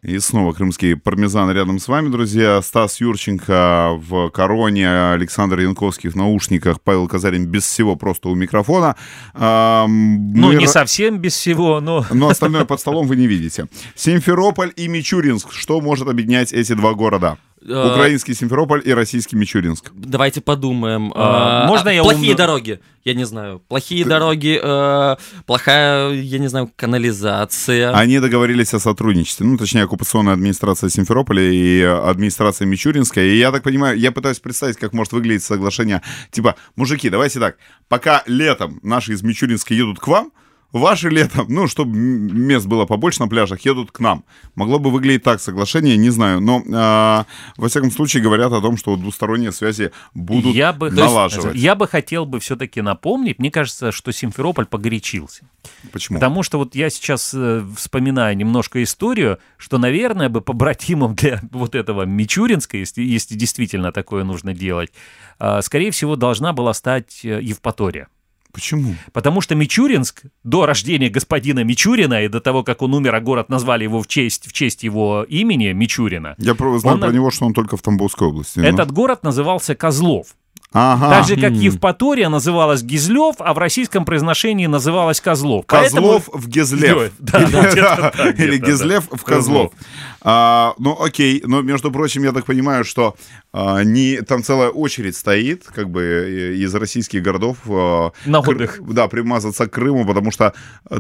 S2: И снова крымский пармезан рядом с вами, друзья. Стас Юрченко в короне, Александр Янковский в наушниках, Павел Казарин без всего просто у микрофона. Ам,
S3: Ну,
S2: мы
S3: не совсем без всего, но...
S2: Но остальное под столом вы не видите. Симферополь и Мичуринск. Что может объединять эти два города?
S4: Э,
S2: Украинский Симферополь и российский Мичуринск.
S4: Давайте подумаем.
S3: А,
S4: А,
S3: можно
S4: а,
S3: я
S4: Плохие дороги, я не знаю. Плохие дороги, э, плохая, я не знаю, канализация.
S2: Они договорились о сотрудничестве. Ну, точнее, оккупационная администрация Симферополя и администрация Мичуринская. И я так понимаю, я пытаюсь представить, как может выглядеть соглашение. Типа, мужики, давайте так, пока летом наши из Мичуринска едут к вам, ваши летом, ну, чтобы мест было побольше на пляжах, едут к нам. Могло бы выглядеть так соглашение, не знаю. Но, э, во всяком случае, говорят о том, что двусторонние связи будут
S3: я бы,
S2: налаживать.
S3: я бы хотел бы все-таки напомнить, мне кажется, что Симферополь погорячился.
S2: Почему?
S3: Потому что вот я сейчас э, вспоминаю немножко историю, что, наверное, бы побратимом для вот этого Мичуринска, если, если действительно такое нужно делать, э, скорее всего, должна была стать э, Евпатория.
S2: Почему?
S3: Потому что Мичуринск до рождения господина Мичурина и до того, как он умер, а город назвали его в честь, в честь его имени Мичурина.
S2: Я знаю
S3: Он-
S2: про него, что он только в Тамбовской области.
S3: Этот город назывался Козлов.
S2: Ага.
S3: Так же, как Евпатория называлась Гизлев, а в российском произношении называлась Козлов. Поэтому-
S2: Козлов в Гизлев.
S3: Да, да, так,
S2: Или
S3: да.
S2: Гизлев в Козлов. А, ну, окей. Но, между прочим, я так понимаю, что а, не, там целая очередь стоит, как бы, из российских городов. а,
S3: На
S2: Кр-
S3: отдых.
S2: Да, примазаться к Крыму, потому что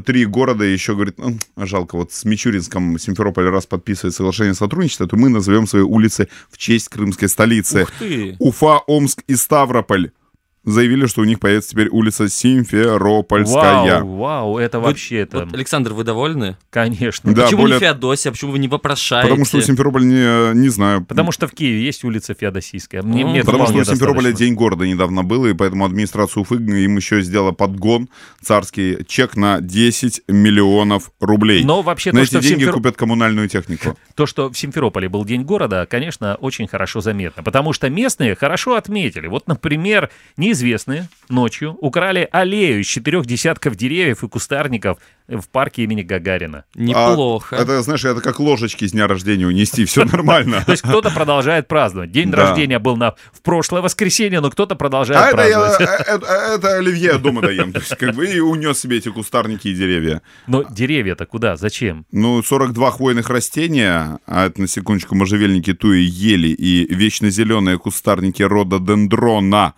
S2: три города еще, говорит, «Ну, жалко, вот с Мичуринском Симферополь раз подписывает соглашение о сотрудничестве, то мы назовем свои улицы в честь крымской столицы.
S4: Ух ты.
S2: Уфа, Омск и Ставрополь заявили, что у них появится теперь улица Симферопольская.
S3: Вау, вау, это
S4: Вы-
S3: вообще это,
S4: вот, Александр, вы довольны?
S3: конечно.
S2: Да,
S4: почему
S2: более-
S4: не Феодосия? Почему вы не вопрошаете?
S2: Потому что у Симферополя не, не знаю.
S3: Потому что в Киеве есть улица Феодосийская. Мне, мне
S2: Потому что у Симферополя. День города недавно был, и поэтому администрация Уфы им еще сделала подгон, царский чек на 10 миллионов рублей.
S3: Но вообще
S2: на
S3: то,
S2: эти
S3: что
S2: деньги
S3: Симферо-
S2: купят коммунальную технику.
S3: То, что в Симферополе был День города, конечно, очень хорошо заметно, потому что местные хорошо отметили. Вот, например, неизвестные ночью украли аллею из четырех десятков деревьев и кустарников в парке имени Гагарина.
S4: Неплохо.
S2: А, это, знаешь, это как ложечки с дня рождения унести, все нормально.
S3: То есть кто-то продолжает праздновать. День рождения был на, в прошлое воскресенье, но кто-то
S2: А
S3: продолжает
S2: я-
S3: праздновать.
S2: э, э, это оливье дома доем. То есть, как бы, и унес себе эти кустарники и деревья.
S3: Но деревья-то куда? Зачем?
S2: Ну, 42 хвойных растения, а это, на секундочку, можжевельники, туи, ели и вечно зеленые кустарники рода дендрона.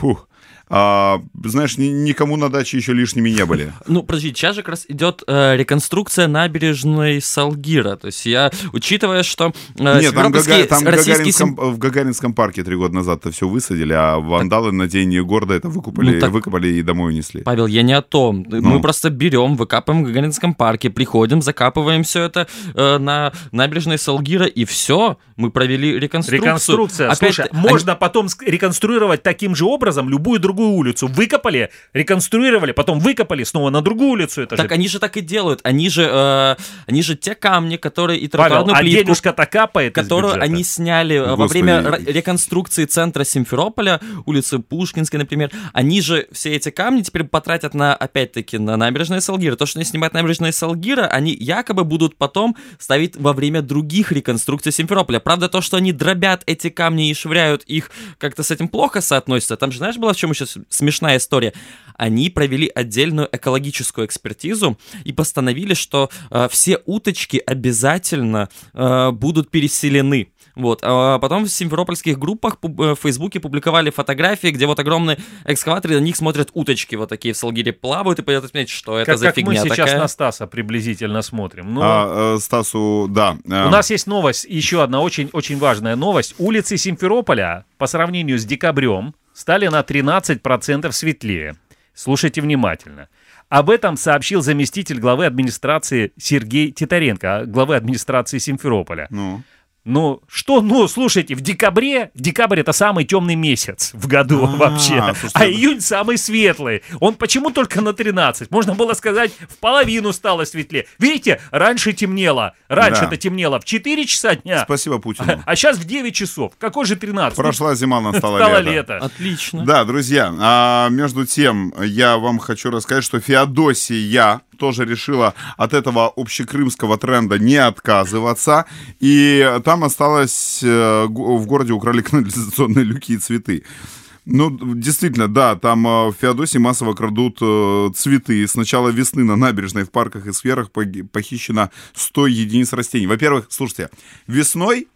S2: whew, А, знаешь, ни- никому на даче еще лишними не были.
S4: Ну, подожди, сейчас же как раз идет э, реконструкция набережной Салгира. То есть я, учитывая, что э,
S2: Нет, там, Гага- там в,
S4: российский
S2: Гагаринском, в Гагаринском парке три года назад это все высадили, а вандалы на день города это выкупали,
S4: Ну, так-
S2: выкопали и домой унесли.
S4: Павел, я не о том.
S2: Ну.
S4: Мы просто берем, выкапываем в Гагаринском парке, приходим, закапываем все это э, на набережной Салгира, и все. Мы провели реконструкцию.
S3: Реконструкция.
S4: Опять-
S3: Слушай,
S4: они-
S3: можно потом реконструировать таким же образом любую другую улицу. Выкопали, реконструировали, потом выкопали снова на другую улицу. Это
S4: Так
S3: же...
S4: они же так и делают. Они же, э, они же те камни, которые и
S3: Павел,
S4: тротуарную
S3: а
S4: плитку,
S3: денежка-то капает
S4: которую они сняли э, во
S2: Господи.
S4: время р- реконструкции центра Симферополя, улицы Пушкинской, например, они же все эти камни теперь потратят на, опять-таки, на набережные Салгира. То, что они снимают набережные Салгира, они якобы будут потом ставить во время других реконструкций Симферополя. Правда, то, что они дробят эти камни и швыряют их, как-то с этим плохо соотносится. Там же, знаешь, была в чем еще смешная история? Они провели отдельную экологическую экспертизу и постановили, что э, все уточки обязательно э, будут переселены. Вот. А потом в симферопольских группах э, в Фейсбуке публиковали фотографии, где вот огромные экскаваторы, на них смотрят уточки вот такие в Салгире плавают, и пойдет отметить, что это
S3: как,
S4: за
S3: как
S4: фигня
S3: мы сейчас
S4: такая.
S3: на Стаса приблизительно смотрим. Ну,
S2: А, э, Стасу, да. э,
S3: У нас есть новость, еще одна очень-очень важная новость. Улицы Симферополя по сравнению с декабрем стали на 13% светлее. Слушайте внимательно. Об этом сообщил заместитель главы администрации Сергей Титаренко, а, главы администрации Симферополя.
S2: Ну,
S3: Ну, что, ну, слушайте, в декабре, декабрь это самый темный месяц в году
S2: А,
S3: вообще,
S2: слушайте,
S3: а июнь самый светлый. Он почему только на 13? Можно было сказать, в половину стало светлее. Видите, раньше темнело, раньше
S2: Да.
S3: это темнело в 4 часа дня,
S2: спасибо Путину.
S3: а сейчас в 9 часов. Какой же 13?
S2: Прошла зима, настало
S3: Стало
S2: лето.
S3: лето.
S4: Отлично.
S2: Да, друзья, а между тем я вам хочу рассказать, что Феодосия тоже решила от этого общекрымского тренда не отказываться. И там осталось, э, в городе украли канализационные люки и цветы. Ну, действительно, да, там э, в Феодосии массово крадут э, цветы. С начала весны на набережной, в парках и сферах похищено 100 единиц растений. Во-первых, слушайте, весной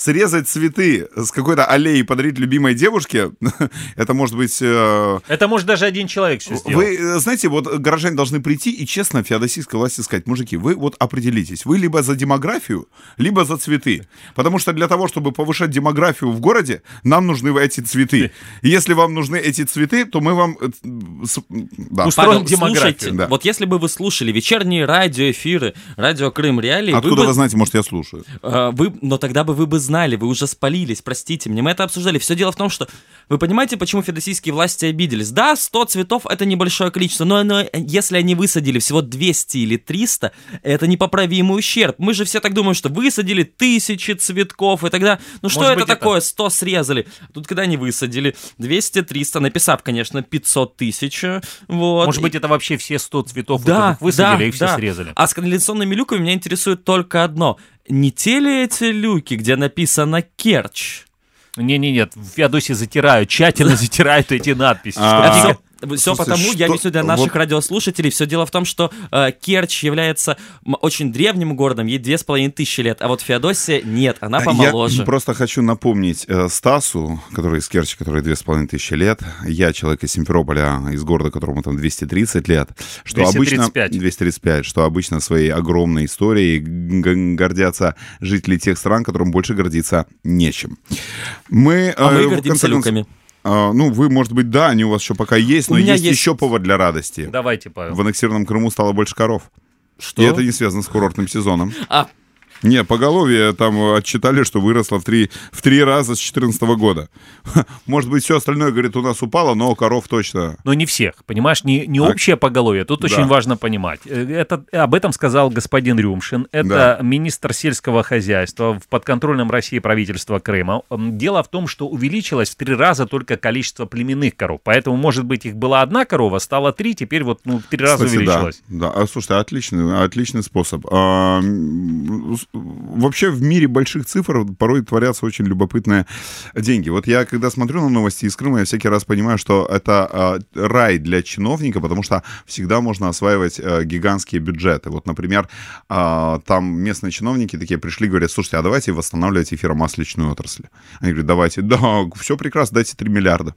S2: срезать цветы с какой-то аллеи и подарить любимой девушке, это может быть... э,
S3: Это может даже один человек все сделать.
S2: Вы э, знаете, вот горожане должны прийти и честно феодосийской власти сказать, мужики, вы вот определитесь, вы либо за демографию, либо за цветы. Потому что для того, чтобы повышать демографию в городе, нам нужны эти цветы. И если вам нужны эти цветы, то мы вам э, да.
S3: Устроим
S4: Павел,
S3: демографию.
S4: слушайте,
S2: Да.
S4: вот если бы вы слушали вечерние радиоэфиры, радио Крым Реалии,
S2: Откуда
S4: вы
S2: вы
S4: бы
S2: знаете, может, я слушаю?
S4: А, Вы, но тогда бы вы бы знали, вы уже спалились, простите мне. Мы это обсуждали. Все дело в том, что вы понимаете, почему федосийские власти обиделись? Да, 100 цветов это небольшое количество, но, но если они высадили всего 200 или 300, это непоправимый ущерб. Мы же все так думаем, что высадили тысячи цветков, и тогда, ну что
S3: Может
S4: это
S3: быть, это-
S4: такое, 100 срезали. Тут когда они высадили 200-300, написав, конечно, 500 тысяч, вот.
S3: Может быть, это вообще все 100 цветов
S4: Да,
S3: вот высадили
S4: да,
S3: и все
S4: да.
S3: срезали.
S4: А с канализационными люками меня интересует только одно. Не те ли эти люки, где написано Керчь?
S3: Не-не-не, в Феодосии затирают, тщательно затирают эти надписи.
S2: А,
S4: все,
S2: слушайте,
S4: потому, я
S2: что-
S4: объясню для наших
S2: вот-
S4: радиослушателей, все дело в том, что э, Керчь является очень древним городом, ей две с половиной тысячи лет, а вот Феодосия нет, она помоложе.
S2: Я просто хочу напомнить э, Стасу, который из Керчи, который две с половиной тысячи лет, я человек из Симферополя, из города, которому там 230 лет, что
S3: 235.
S2: обычно 235, что обычно своей огромной историей гордятся жители тех стран, которым больше гордиться нечем. Мы,
S4: А
S2: э,
S4: мы
S2: в
S4: гордимся
S2: конце
S4: люками.
S2: А, ну, вы, может быть, да, они у вас еще пока есть, но есть,
S4: есть-
S2: еще повод для радости.
S3: Давайте, Павел.
S2: В аннексированном Крыму стало больше коров.
S4: Что?
S2: И это не связано с курортным сезоном.
S4: А,
S2: Не, поголовье там э, отчитали, что выросло в три, в три раза с 2014 года. Может быть, все остальное, говорит, у нас упало, но коров точно.
S3: Но не всех, понимаешь, не, не
S2: А-
S3: общее поголовье. Тут
S2: Да.
S3: очень важно понимать. Э, Это, об этом сказал господин Рюмшин. Это
S2: Да.
S3: министр сельского хозяйства в подконтрольном России правительства Крыма. Дело в том, что увеличилось в три раза только количество племенных коров. Поэтому, может быть, их была одна корова, стало три, теперь вот ну, в три раза
S2: Кстати, да,
S3: увеличилось.
S2: да. А, слушайте, отличный, отличный способ. Вообще в мире больших цифр порой творятся очень любопытные деньги. Вот я, когда смотрю на новости из Крыма, я всякий раз понимаю, что это а, рай для чиновника, потому что всегда можно осваивать а, гигантские бюджеты. Вот, например, а, там местные чиновники такие пришли, говорят, слушайте, а давайте восстанавливать эфиромасличную отрасль. Они говорят, давайте, да, все прекрасно, дайте 3 миллиарда.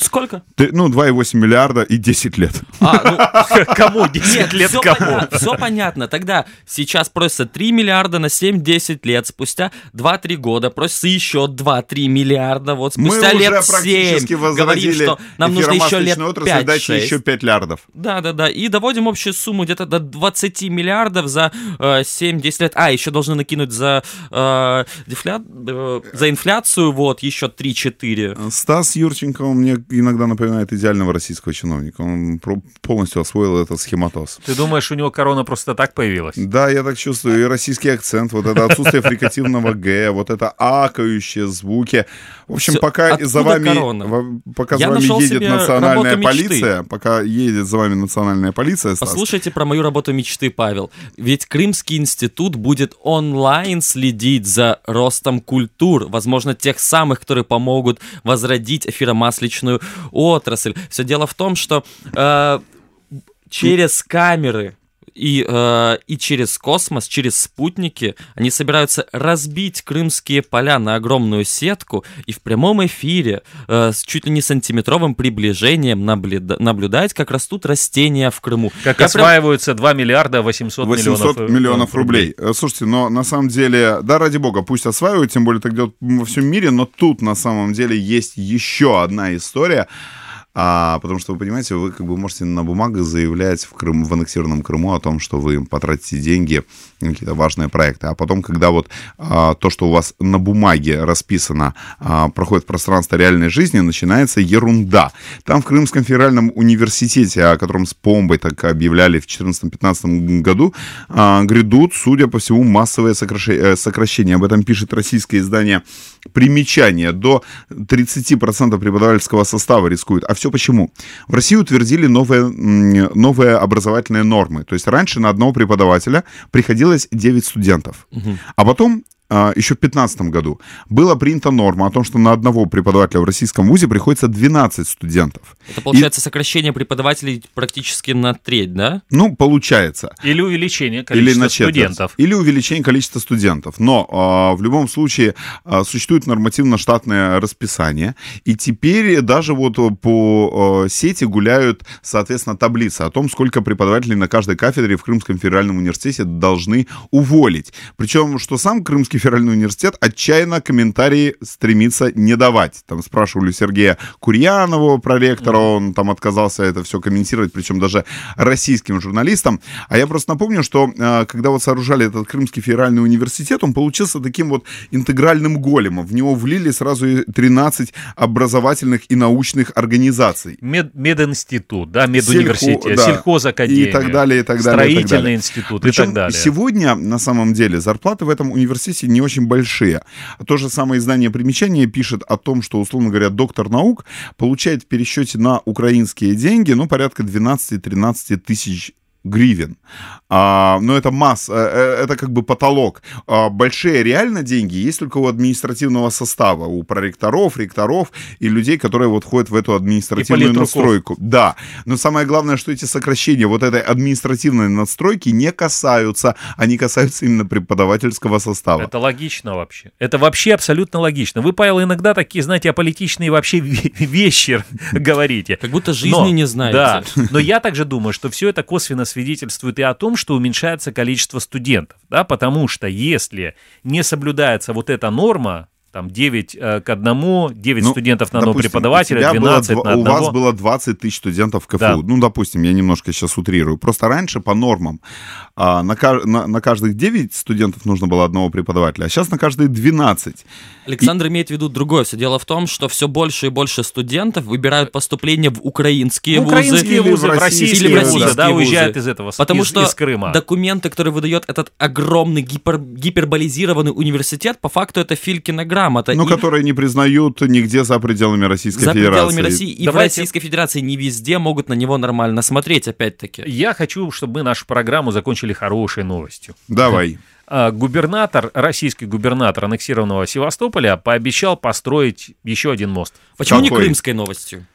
S4: Сколько?
S2: Ты- ну, 2,8 миллиарда и 10 лет.
S4: А, ну,
S3: Кому 10 лет
S4: все,
S3: кому?
S4: все понятно. Тогда сейчас просится 3 миллиарда на 7-10 лет. Спустя 2-3 года просится еще 2-3 миллиарда. Вот
S2: Мы
S4: спустя
S2: уже
S4: лет 7 говорим,
S2: возродили
S4: что нам нужно еще лет
S2: эфиромасличную отрасль, дайте
S4: 5-6.
S2: еще 5 лярдов.
S4: Да, да, да. И доводим общую сумму где-то до 20 миллиардов за э, 7-10 лет. А, еще должны накинуть за, э, дефля... э, за инфляцию, вот, еще 3-4.
S2: Стас Юрченко он мне иногда напоминает идеального российского чиновника. Он полностью освоил этот схематоз.
S3: Ты думаешь, у него корона просто так появилась?
S2: Да, я так чувствую. И российский акцент, вот это отсутствие фрикативного Г, вот это акающие звуки. В общем,
S4: Всё,
S2: пока
S4: откуда
S2: за вами,
S4: корона?
S2: пока
S4: Я
S2: за вами едет национальная полиция, пока едет за вами национальная полиция, Стас,
S4: Послушайте про мою работу мечты, Павел. Ведь Крымский институт будет онлайн следить за ростом культур, возможно, тех самых, которые помогут возродить эфиромасличную отрасль. Все дело в том, что э, через камеры и, э, и через космос, через спутники они собираются разбить крымские поля на огромную сетку и в прямом эфире э, с чуть ли не сантиметровым приближением наблюда- наблюдать, как растут растения в Крыму.
S3: Как
S4: Я прям-
S3: осваиваются 2 миллиарда 800,
S2: 800
S3: миллионов, э,
S2: миллионов рублей. Э, Слушайте, но на самом деле, да, ради бога, пусть осваивают, тем более так делают во всем мире, но тут на самом деле есть еще одна история, а, потому что вы понимаете, вы как бы можете на бумагах заявлять в, Крым, в аннексированном Крыму о том, что вы потратите деньги на какие-то важные проекты, а потом, когда вот а, то, что у вас на бумаге расписано, а, проходит пространство реальной жизни, начинается ерунда. Там в Крымском федеральном университете, о котором с помбой так объявляли в 2014-2015 году, а, грядут, судя по всему, массовые э, сокращения. Об этом пишет российское издание «Примечание». До 30% преподавательского состава рискуют. А все почему? В России утвердили новые, новые образовательные нормы. То есть раньше на одного преподавателя приходилось 9 студентов. А потом еще в 2015 году была принята норма о том, что на одного преподавателя в российском вузе приходится 12 студентов.
S4: Это получается сокращение преподавателей практически на треть, да?
S2: Ну, получается.
S3: Или увеличение
S2: Или
S3: количества
S2: на четверть.
S3: студентов.
S2: Или увеличение количества студентов. Но а, в любом случае а, существует нормативно-штатное расписание. И теперь даже вот по а, сети гуляют, соответственно, таблицы о том, сколько преподавателей на каждой кафедре в Крымском федеральном университете должны уволить. Причем, что сам Крымский федеральный университет отчаянно комментарии стремится не давать. Там спрашивали у Сергея Курьянова, проректора, он там отказался это все комментировать, причем даже российским журналистам. А я просто напомню, что э, когда вот сооружали этот Крымский федеральный университет, он получился таким вот интегральным големом. В него влили сразу и 13 образовательных и научных организаций.
S3: Мед, мединститут, да, медуниверситет,
S2: Сельхо- да.
S3: сельхозакадемия.
S2: И так далее, и так далее, и так
S3: Строительный
S2: далее.
S3: институт
S2: Причем
S3: и так далее.
S2: сегодня, на самом деле, зарплаты в этом университете не очень большие. То же самое издание «Примечание» пишет о том, что, условно говоря, доктор наук получает в пересчете на украинские деньги, ну, порядка 12-13 тысяч гривен. А, но это масса, э, это как бы потолок. А, большие реально деньги есть только у административного состава, у проректоров, ректоров и людей, которые вот входят в эту административную настройку. Да, но самое главное, что эти сокращения вот этой административной надстройки не касаются, они касаются именно преподавательского состава.
S3: Это логично вообще. Это вообще абсолютно логично. Вы, Павел, иногда такие, знаете, аполитичные вообще ве- вещи говорите.
S4: Как будто жизни
S3: Но-
S4: не знаете.
S3: Да, но я также думаю, что все это косвенно свидетельствует и о том, что уменьшается количество студентов, да, потому что если не соблюдается вот эта норма, там 9 э, к 1, 9
S2: Ну,
S3: студентов на одного
S2: допустим,
S3: преподавателя,
S2: у тебя было
S3: 12
S2: дв-
S3: на
S2: У вас
S3: одного.
S2: было 20 тысяч студентов в КФУ.
S3: Да.
S2: Ну, допустим, я немножко сейчас утрирую. Просто раньше по нормам а, на, на- на каждых 9 студентов нужно было одного преподавателя, а сейчас на каждые 12.
S4: Александр имеет в виду другое. Все дело в том, что все больше и больше студентов выбирают поступление в украинские
S3: Ну,
S4: вузы.
S3: украинские
S2: или
S3: вузы,
S2: в российские
S4: или в
S3: вузы,
S4: российские
S3: да,
S4: вузы.
S3: уезжают из этого,
S4: Потому
S3: из,
S4: что
S3: из Крыма.
S4: документы, которые выдает этот огромный гипер, гиперболизированный университет, по факту это Филькина грамота.
S2: Ну,
S4: И
S2: которые не признают нигде за пределами Российской
S4: за
S2: Федерации.
S4: пределами России и в
S3: Давайте-
S4: Российской Федерации не везде могут на него нормально смотреть, опять-таки.
S3: Я хочу, чтобы мы нашу программу закончили хорошей новостью.
S2: Давай.
S3: А, Губернатор, российский губернатор аннексированного Севастополя пообещал построить еще один мост.
S4: Почему не
S2: Какой?
S4: крымской новостью?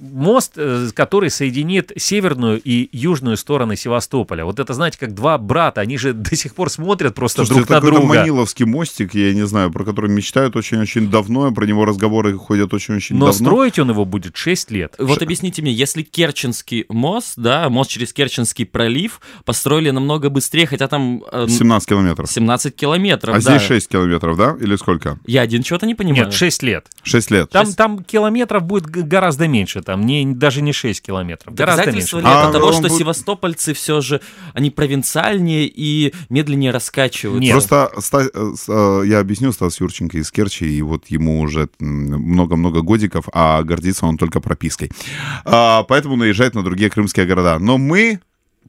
S3: А, Мост, э, который соединит северную и южную стороны Севастополя. Вот это, знаете, как два брата. Они же до сих пор смотрят просто
S2: Слушайте,
S3: друг
S2: это
S3: на друга.
S2: Маниловский мостик, я не знаю, про который мечтают очень-очень давно, и про него разговоры ходят очень-очень
S3: Но
S2: давно.
S3: строить он его будет 6 лет.
S4: Вот объясните мне, если Керченский мост, да, мост через Керченский пролив построили намного быстрее, хотя там э,
S2: 17 километров.
S4: 17 километров,
S2: А
S4: да.
S2: здесь 6 километров, да? Или сколько?
S4: Я один чего-то не понимаю.
S3: Нет, 6 лет.
S2: 6 лет.
S3: Там, там километров будет гораздо меньше. Там не, даже не 6 километров. Гораздо меньше.
S4: ли
S2: А
S4: того, что
S2: будет-
S4: севастопольцы все же, они провинциальнее и медленнее раскачиваются?
S3: Нет.
S2: Просто Ста- э, э, я объясню, Стас Юрченко из Керчи, и вот ему уже много-много годиков, а гордится он только пропиской. А, Поэтому наезжает на другие крымские города. Но мы,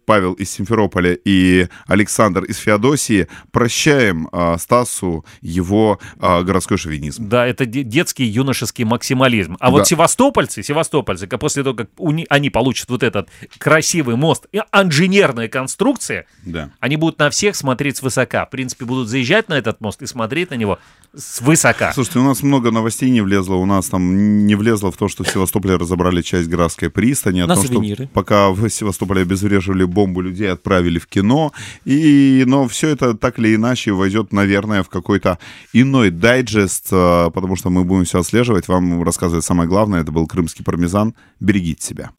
S2: Павел из Симферополя и Александр из Феодосии, прощаем а, Стасу его а, городской шовинизм.
S3: Да, это де- детский юношеский максимализм. А
S2: Да.
S3: вот севастопольцы, севастопольцы, после того, как у ни- они получат вот этот красивый мост и инженерная конструкция,
S2: Да.
S3: они будут на всех смотреть свысока. В принципе, будут заезжать на этот мост и смотреть на него свысока.
S2: Слушайте, у нас много новостей не влезло. У нас там не влезло в то, что в Севастополе разобрали часть Градской пристани, о
S4: На
S2: том, что
S4: сувениры.
S2: пока в Севастополе обезвреживали бомбу, людей отправили в кино. И, но все это так или иначе войдет, наверное, в какой-то иной дайджест, э, потому что мы будем все отслеживать. Вам рассказывать самое главное. Это был крымский пармезан. Берегите себя.